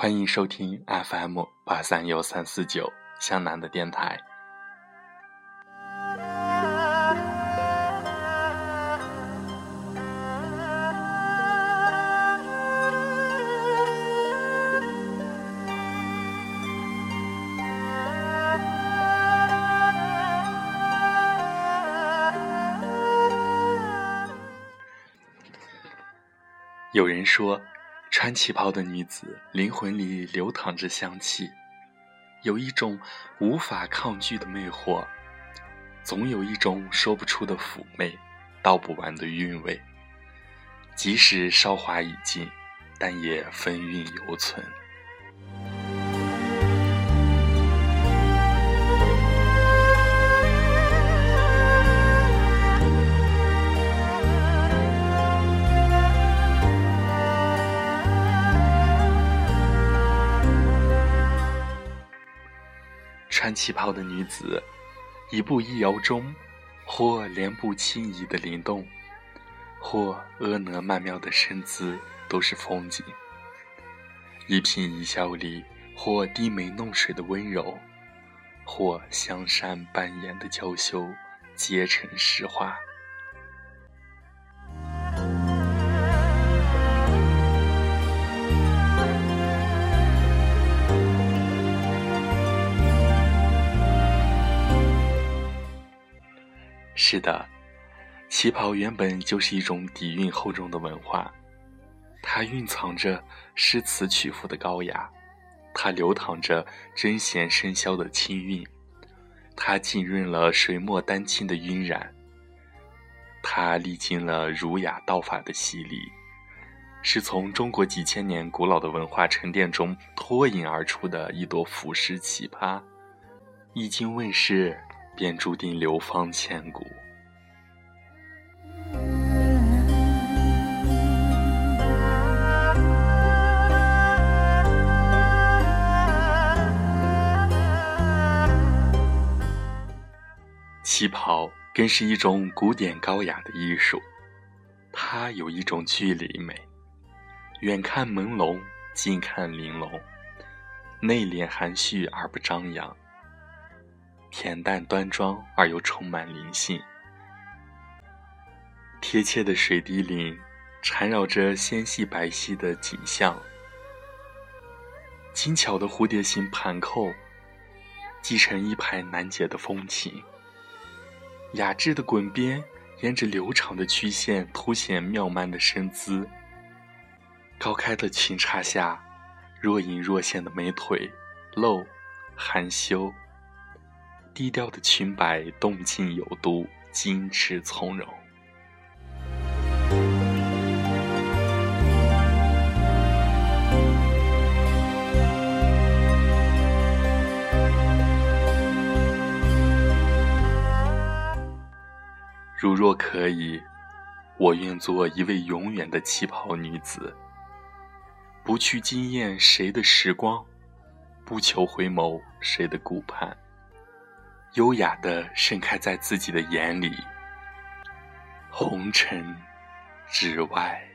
欢迎收听 FM 八三幺三四九湘南的电台。有人说。穿旗袍的女子，灵魂里流淌着香气，有一种无法抗拒的魅惑，总有一种说不出的妩媚，道不完的韵味。即使韶华已尽，但也风韵犹存。穿旗袍的女子，一步一摇中，或莲步轻移的灵动，或婀娜曼妙的身姿，都是风景；一颦一笑里，或低眉弄水的温柔，或香山半掩的娇羞，皆成诗画。是的，旗袍原本就是一种底蕴厚重的文化，它蕴藏着诗词曲赋的高雅，它流淌着针弦笙箫的清韵，它浸润了水墨丹青的晕染，它历经了儒雅道法的洗礼，是从中国几千年古老的文化沉淀中脱颖而出的一朵浮世奇葩，一经问世。便注定流芳千古。旗袍更是一种古典高雅的艺术，它有一种距离美，远看朦胧，近看玲珑，内敛含蓄而不张扬。恬淡端庄而又充满灵性，贴切的水滴领缠绕着纤细白皙的景象，精巧的蝴蝶形盘扣系成一排难解的风情，雅致的滚边沿着流畅的曲线凸显妙曼的身姿，高开的裙衩下若隐若现的美腿露含羞。低调的裙摆，动静有度，矜持从容。如若可以，我愿做一位永远的旗袍女子，不去惊艳谁的时光，不求回眸谁的顾盼。优雅的盛开在自己的眼里，红尘之外。